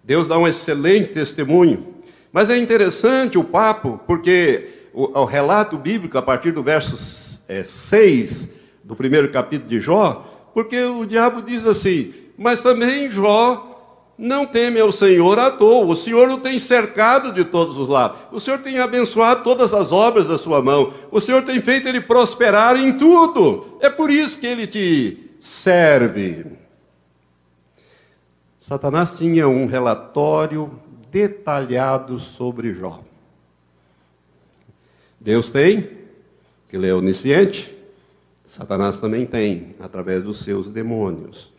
Deus dá um excelente testemunho. Mas é interessante o papo, porque o, o relato bíblico, a partir do verso é, 6 do primeiro capítulo de Jó, porque o diabo diz assim: Mas também Jó não teme ao Senhor à toa. O Senhor o tem cercado de todos os lados. O Senhor tem abençoado todas as obras da sua mão. O Senhor tem feito ele prosperar em tudo. É por isso que ele te serve. Satanás tinha um relatório detalhado sobre Jó. Deus tem, que ele é onisciente, Satanás também tem, através dos seus demônios.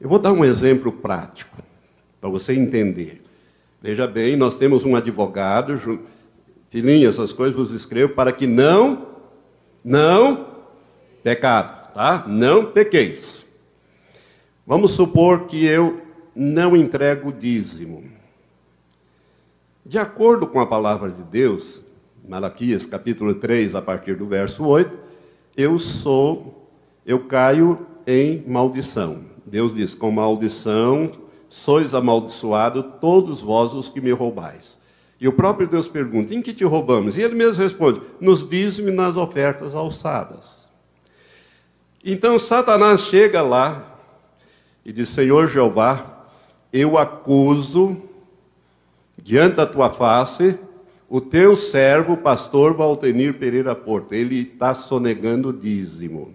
Eu vou dar um exemplo prático, para você entender. Veja bem, nós temos um advogado, filhinha, essas coisas vos escrevo para que não, não, pecado, tá? Não pequeis. Vamos supor que eu não entrego o dízimo. De acordo com a palavra de Deus, Malaquias capítulo 3, a partir do verso 8, eu sou, eu caio em maldição. Deus diz: com maldição sois amaldiçoado todos vós os que me roubais. E o próprio Deus pergunta: em que te roubamos? E ele mesmo responde: nos dízimos nas ofertas alçadas. Então Satanás chega lá e diz: Senhor Jeová, eu acuso diante da tua face o teu servo, pastor Valtenir Pereira Porto, ele está sonegando dízimo.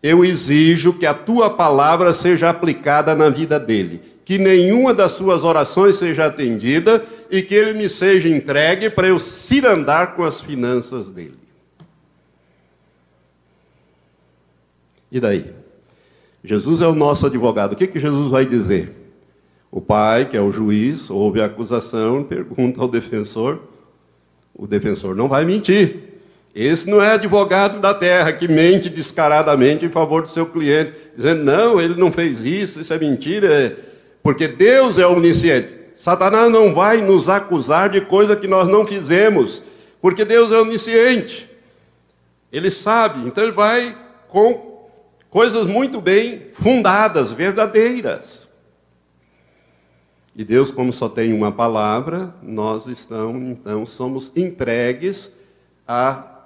Eu exijo que a tua palavra seja aplicada na vida dele, que nenhuma das suas orações seja atendida e que ele me seja entregue para eu cirandar com as finanças dele. E daí? Jesus é o nosso advogado. O que, que Jesus vai dizer? O pai, que é o juiz, ouve a acusação, pergunta ao defensor. O defensor não vai mentir. Esse não é advogado da terra que mente descaradamente em favor do seu cliente, dizendo, não, ele não fez isso, isso é mentira, porque Deus é onisciente. Satanás não vai nos acusar de coisa que nós não fizemos, porque Deus é onisciente. Ele sabe, então ele vai com coisas muito bem fundadas, verdadeiras. E Deus, como só tem uma palavra, nós estamos, então, somos entregues a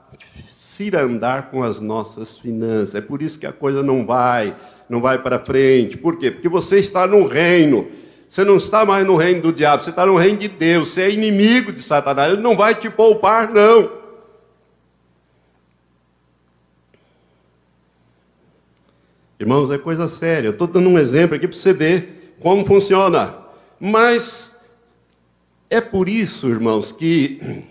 cirandar com as nossas finanças. É por isso que a coisa não vai, não vai para frente. Por quê? Porque você está no reino. Você não está mais no reino do diabo, você está no reino de Deus. Você é inimigo de Satanás. Ele não vai te poupar, não. Irmãos, é coisa séria. Eu estou dando um exemplo aqui para você ver como funciona. Mas é por isso, irmãos, que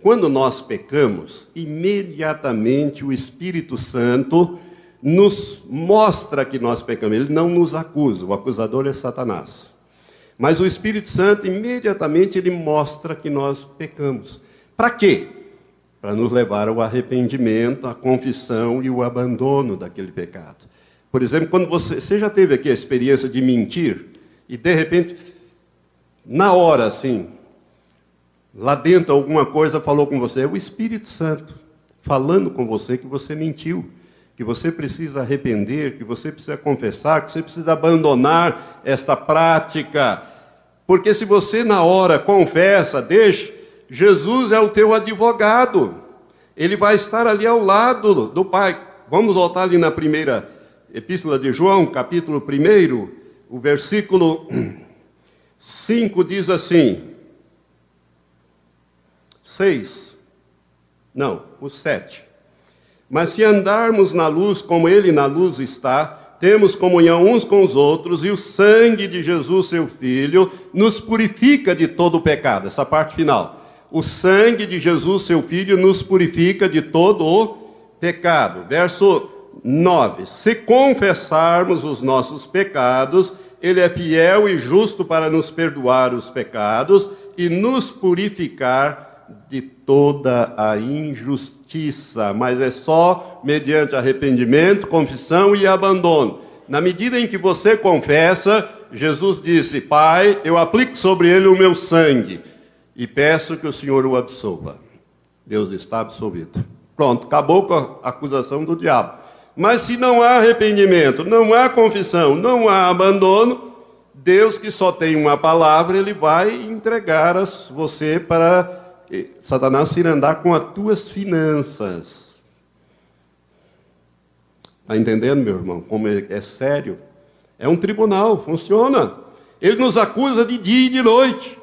quando nós pecamos, imediatamente o Espírito Santo nos mostra que nós pecamos. Ele não nos acusa, o acusador é Satanás. Mas o Espírito Santo, imediatamente, ele mostra que nós pecamos. Para quê? Para nos levar ao arrependimento, à confissão e o abandono daquele pecado. Por exemplo, quando você, você já teve aqui a experiência de mentir e de repente, na hora assim, lá dentro alguma coisa falou com você, é o Espírito Santo falando com você que você mentiu que você precisa arrepender, que você precisa confessar, que você precisa abandonar esta prática. Porque se você na hora confessa, deixa, Jesus é o teu advogado. Ele vai estar ali ao lado do Pai. Vamos voltar ali na primeira epístola de João, capítulo 1, o versículo 5 diz assim: 6. Não, o 7. Mas se andarmos na luz como Ele na luz está, temos comunhão uns com os outros, e o sangue de Jesus, seu Filho, nos purifica de todo o pecado. Essa parte final. O sangue de Jesus, seu Filho, nos purifica de todo o pecado. Verso 9: Se confessarmos os nossos pecados, Ele é fiel e justo para nos perdoar os pecados e nos purificar de toda a injustiça, mas é só mediante arrependimento, confissão e abandono. Na medida em que você confessa, Jesus disse: Pai, eu aplico sobre ele o meu sangue e peço que o Senhor o absolva. Deus está absolvido. Pronto, acabou com a acusação do diabo. Mas se não há arrependimento, não há confissão, não há abandono, Deus que só tem uma palavra, ele vai entregar você para Satanás irá andar com as tuas finanças. Está entendendo, meu irmão? Como é, é sério? É um tribunal, funciona. Ele nos acusa de dia e de noite,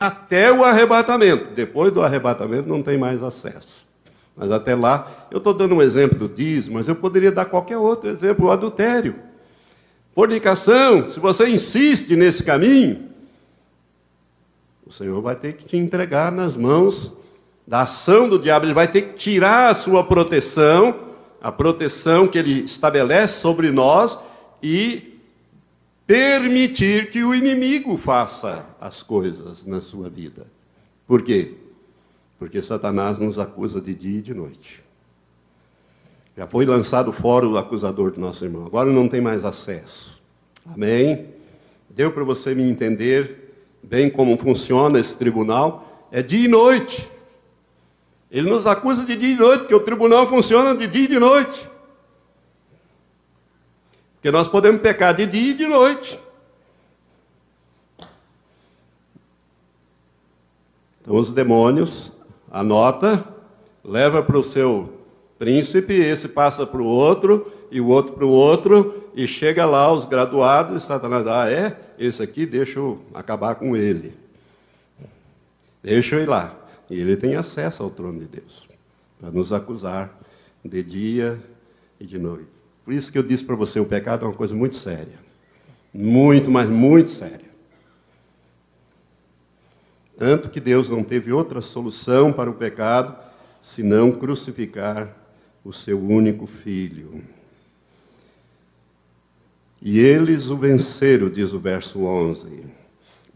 até o arrebatamento. Depois do arrebatamento não tem mais acesso. Mas até lá, eu estou dando um exemplo do dízimo, mas eu poderia dar qualquer outro exemplo, o adultério. Fornicação, se você insiste nesse caminho, o Senhor vai ter que te entregar nas mãos da ação do diabo, ele vai ter que tirar a sua proteção, a proteção que ele estabelece sobre nós e permitir que o inimigo faça as coisas na sua vida. Por quê? Porque Satanás nos acusa de dia e de noite. Já foi lançado fora o acusador do nosso irmão, agora não tem mais acesso. Amém? Deu para você me entender bem como funciona esse tribunal, é dia e noite. Ele nos acusa de dia e noite, porque o tribunal funciona de dia e de noite. Porque nós podemos pecar de dia e de noite. Então os demônios anota, leva para o seu príncipe, esse passa para o outro, e o outro para o outro, e chega lá os graduados, e Satanás, ah, é? Esse aqui, deixa eu acabar com ele. Deixa eu ir lá. E ele tem acesso ao trono de Deus, para nos acusar de dia e de noite. Por isso que eu disse para você, o pecado é uma coisa muito séria. Muito, mas muito séria. Tanto que Deus não teve outra solução para o pecado senão crucificar o seu único filho. E eles o venceram, diz o verso 11,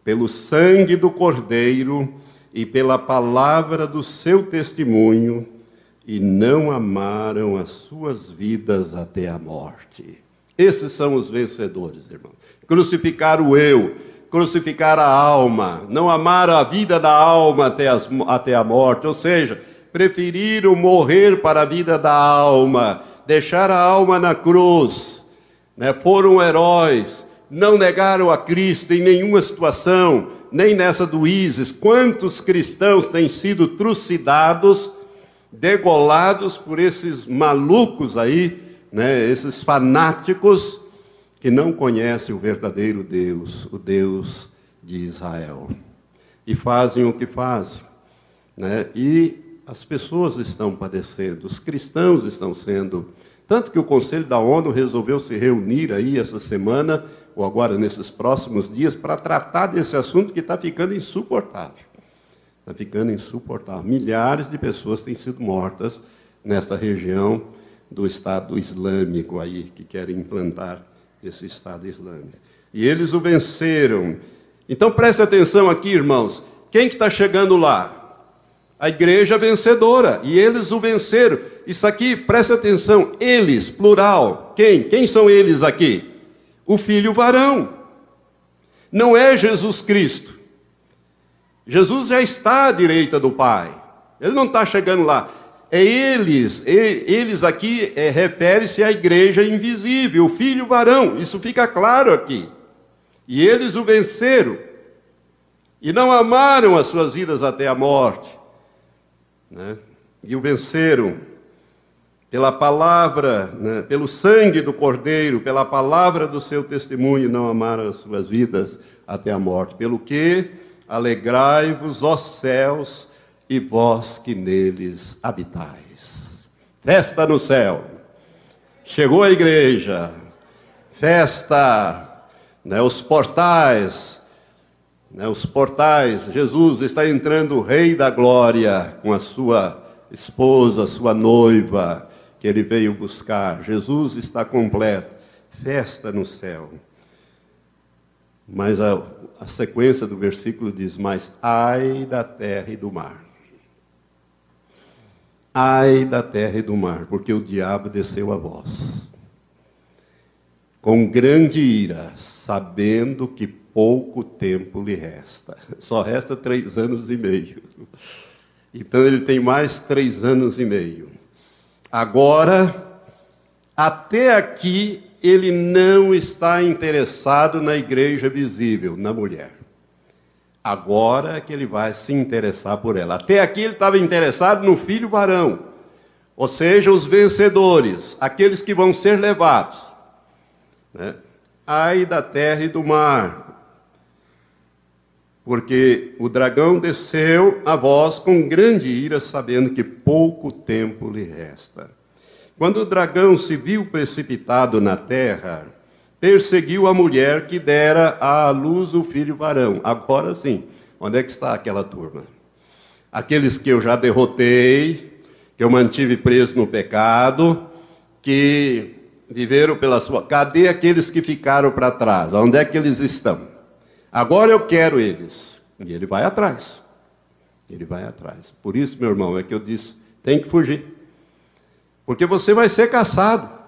pelo sangue do Cordeiro e pela palavra do seu testemunho, e não amaram as suas vidas até a morte. Esses são os vencedores, irmão. Crucificar o eu, crucificar a alma, não amar a vida da alma até, as, até a morte, ou seja, preferiram morrer para a vida da alma, deixar a alma na cruz né, foram heróis, não negaram a Cristo em nenhuma situação, nem nessa do ISIS. Quantos cristãos têm sido trucidados, degolados por esses malucos aí, né, esses fanáticos que não conhecem o verdadeiro Deus, o Deus de Israel. E fazem o que fazem. Né? E as pessoas estão padecendo, os cristãos estão sendo. Tanto que o Conselho da ONU resolveu se reunir aí essa semana, ou agora nesses próximos dias, para tratar desse assunto que está ficando insuportável. Está ficando insuportável. Milhares de pessoas têm sido mortas nesta região do Estado Islâmico aí, que querem implantar esse Estado Islâmico. E eles o venceram. Então preste atenção aqui, irmãos. Quem que está chegando lá? A igreja vencedora. E eles o venceram. Isso aqui, preste atenção. Eles, plural. Quem? Quem são eles aqui? O filho varão. Não é Jesus Cristo. Jesus já está à direita do Pai. Ele não está chegando lá é eles, eles aqui é, refere-se à igreja invisível, o filho varão, isso fica claro aqui. E eles o venceram, e não amaram as suas vidas até a morte, né? e o venceram pela palavra, né? pelo sangue do Cordeiro, pela palavra do seu testemunho, não amaram as suas vidas até a morte. Pelo que alegrai-vos, ó céus, e vós que neles habitais. Festa no céu. Chegou a igreja. Festa, né, os portais, né, os portais. Jesus está entrando o Rei da Glória com a sua esposa, sua noiva, que ele veio buscar. Jesus está completo. Festa no céu. Mas a, a sequência do versículo diz: Mas ai da terra e do mar Ai da terra e do mar, porque o diabo desceu a vós. Com grande ira, sabendo que pouco tempo lhe resta. Só resta três anos e meio. Então ele tem mais três anos e meio. Agora, até aqui, ele não está interessado na igreja visível, na mulher. Agora é que ele vai se interessar por ela. Até aqui ele estava interessado no filho varão, ou seja, os vencedores, aqueles que vão ser levados. Né? Ai da terra e do mar, porque o dragão desceu a vós com grande ira, sabendo que pouco tempo lhe resta. Quando o dragão se viu precipitado na terra, perseguiu a mulher que dera à luz o filho varão. Agora sim, onde é que está aquela turma? Aqueles que eu já derrotei, que eu mantive preso no pecado, que viveram pela sua. Cadê aqueles que ficaram para trás? Onde é que eles estão? Agora eu quero eles. E ele vai atrás. Ele vai atrás. Por isso, meu irmão, é que eu disse: tem que fugir. Porque você vai ser caçado.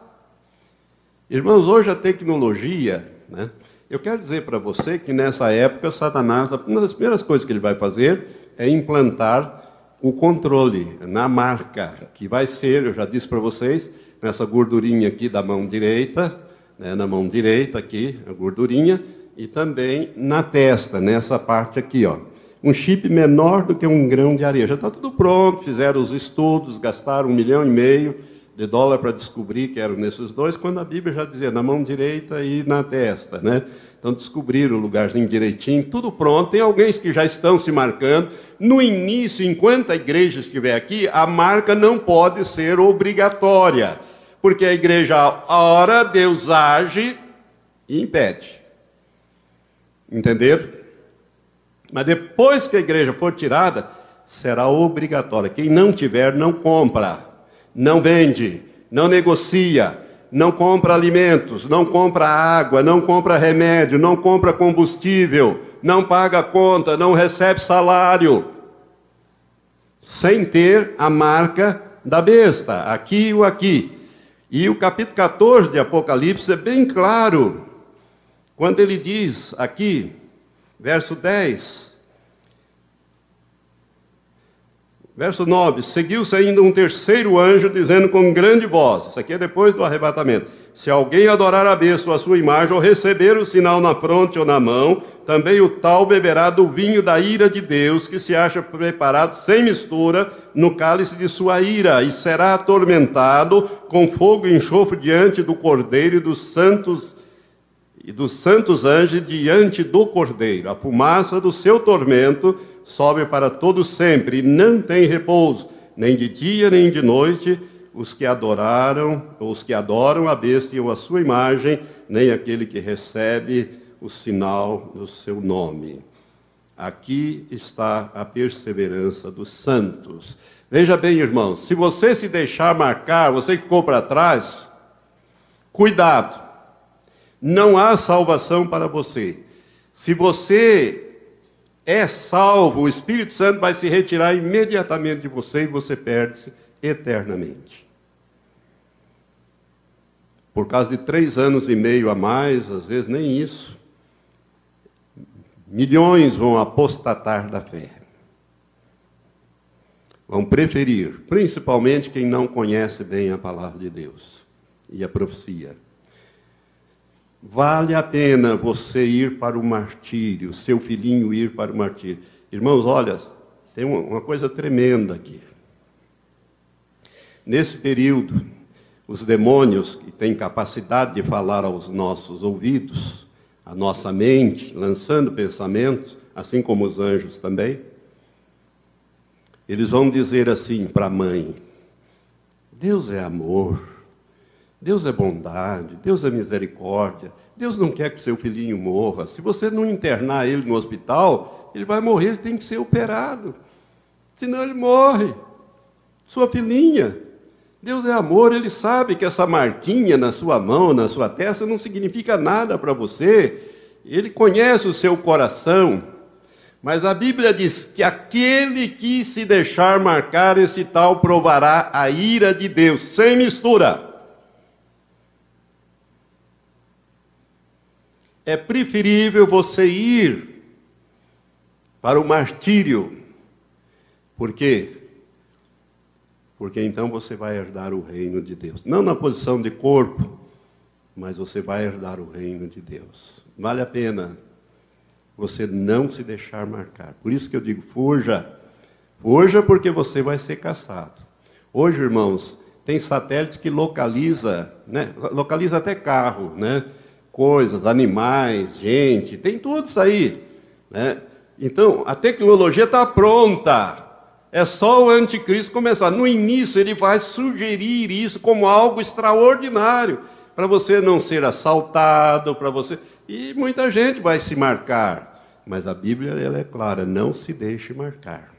Irmãos, hoje a tecnologia, né? Eu quero dizer para você que nessa época, Satanás, uma das primeiras coisas que ele vai fazer é implantar o controle na marca, que vai ser, eu já disse para vocês, nessa gordurinha aqui da mão direita, né, na mão direita aqui, a gordurinha, e também na testa, nessa parte aqui, ó. Um chip menor do que um grão de areia. Já está tudo pronto, fizeram os estudos, gastaram um milhão e meio de dólar para descobrir que eram nesses dois, quando a Bíblia já dizia na mão direita e na testa, né? Então descobriram o lugarzinho direitinho, tudo pronto. Tem alguns que já estão se marcando. No início, enquanto a igreja estiver aqui, a marca não pode ser obrigatória, porque a igreja ora, Deus age e impede. Entenderam? Mas depois que a igreja for tirada, será obrigatória. Quem não tiver, não compra não vende, não negocia, não compra alimentos, não compra água, não compra remédio, não compra combustível, não paga conta, não recebe salário, sem ter a marca da besta, aqui ou aqui. E o capítulo 14 de Apocalipse é bem claro, quando ele diz aqui, verso 10, Verso 9: Seguiu-se ainda um terceiro anjo, dizendo com grande voz: Isso aqui é depois do arrebatamento. Se alguém adorar a besta ou a sua imagem, ou receber o sinal na fronte ou na mão, também o tal beberá do vinho da ira de Deus, que se acha preparado sem mistura no cálice de sua ira, e será atormentado com fogo e enxofre diante do Cordeiro e dos santos e dos santos anjos diante do Cordeiro. A fumaça do seu tormento sobe para todo sempre, e não tem repouso, nem de dia nem de noite, os que adoraram, os que adoram a besta ou a sua imagem, nem aquele que recebe o sinal do seu nome. Aqui está a perseverança dos santos. Veja bem, irmãos, se você se deixar marcar, você que ficou para trás, cuidado. Não há salvação para você. Se você é salvo, o Espírito Santo vai se retirar imediatamente de você e você perde-se eternamente. Por causa de três anos e meio a mais, às vezes nem isso, milhões vão apostatar da fé. Vão preferir, principalmente quem não conhece bem a palavra de Deus e a profecia. Vale a pena você ir para o martírio, seu filhinho ir para o martírio. Irmãos, olha, tem uma coisa tremenda aqui. Nesse período, os demônios que têm capacidade de falar aos nossos ouvidos, à nossa mente, lançando pensamentos, assim como os anjos também, eles vão dizer assim para a mãe: Deus é amor, Deus é bondade, Deus é misericórdia, Deus não quer que seu filhinho morra. Se você não internar ele no hospital, ele vai morrer, ele tem que ser operado. Senão ele morre. Sua filhinha, Deus é amor, Ele sabe que essa marquinha na sua mão, na sua testa, não significa nada para você. Ele conhece o seu coração. Mas a Bíblia diz que aquele que se deixar marcar, esse tal provará a ira de Deus, sem mistura. É preferível você ir para o martírio. Por quê? porque então você vai herdar o reino de Deus. Não na posição de corpo, mas você vai herdar o reino de Deus. Vale a pena você não se deixar marcar. Por isso que eu digo, fuja. Fuja porque você vai ser caçado. Hoje, irmãos, tem satélite que localiza, né? Localiza até carro, né? Coisas, animais, gente, tem tudo isso aí, né? Então, a tecnologia está pronta. É só o anticristo começar. No início, ele vai sugerir isso como algo extraordinário, para você não ser assaltado, para você. E muita gente vai se marcar. Mas a Bíblia ela é clara: não se deixe marcar.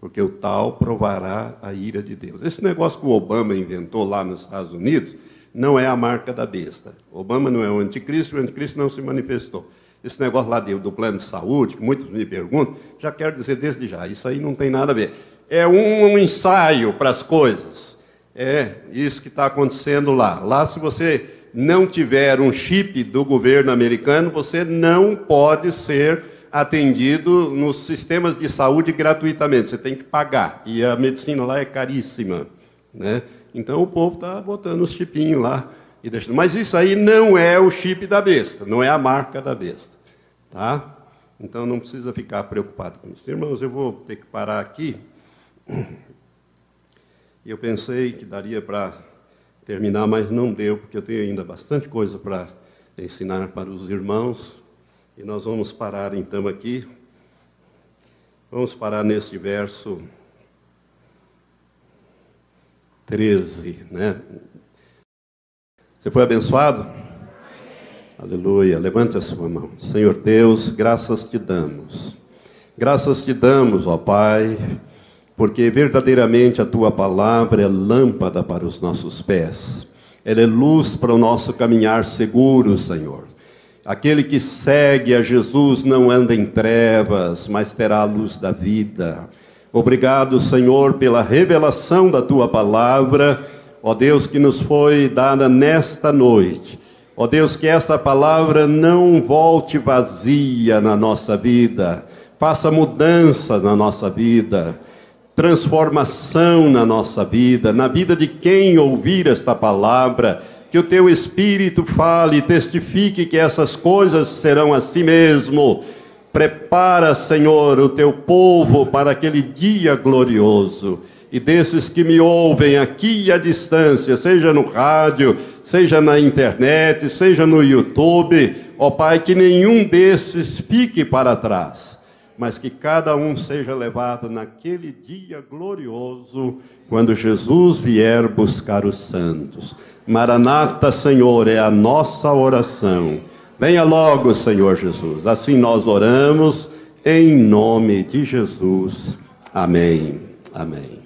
Porque o tal provará a ira de Deus. Esse negócio que o Obama inventou lá nos Estados Unidos não é a marca da besta. Obama não é o anticristo, o anticristo não se manifestou. Esse negócio lá do plano de saúde, que muitos me perguntam, já quero dizer desde já, isso aí não tem nada a ver. É um, um ensaio para as coisas. É isso que está acontecendo lá. Lá, se você não tiver um chip do governo americano, você não pode ser atendido nos sistemas de saúde gratuitamente. Você tem que pagar. E a medicina lá é caríssima. Né? Então o povo está botando os chipinhos lá e deixando. Mas isso aí não é o chip da besta, não é a marca da besta. Tá? Então não precisa ficar preocupado com isso. Irmãos, eu vou ter que parar aqui. Eu pensei que daria para terminar, mas não deu, porque eu tenho ainda bastante coisa para ensinar para os irmãos. E nós vamos parar então aqui. Vamos parar neste verso 13, né? Você foi abençoado? Aleluia. Levante a sua mão. Senhor Deus, graças te damos. Graças te damos, ó Pai, porque verdadeiramente a tua palavra é lâmpada para os nossos pés. Ela é luz para o nosso caminhar seguro, Senhor. Aquele que segue a Jesus não anda em trevas, mas terá a luz da vida. Obrigado, Senhor, pela revelação da tua palavra ó Deus, que nos foi dada nesta noite. Ó Deus, que esta palavra não volte vazia na nossa vida, faça mudança na nossa vida, transformação na nossa vida, na vida de quem ouvir esta palavra, que o teu Espírito fale e testifique que essas coisas serão assim mesmo. Prepara, Senhor, o teu povo para aquele dia glorioso e desses que me ouvem aqui à distância, seja no rádio, seja na internet, seja no YouTube, ó Pai, que nenhum desses fique para trás, mas que cada um seja levado naquele dia glorioso, quando Jesus vier buscar os santos. Maranata, Senhor, é a nossa oração. Venha logo, Senhor Jesus. Assim nós oramos, em nome de Jesus. Amém. Amém.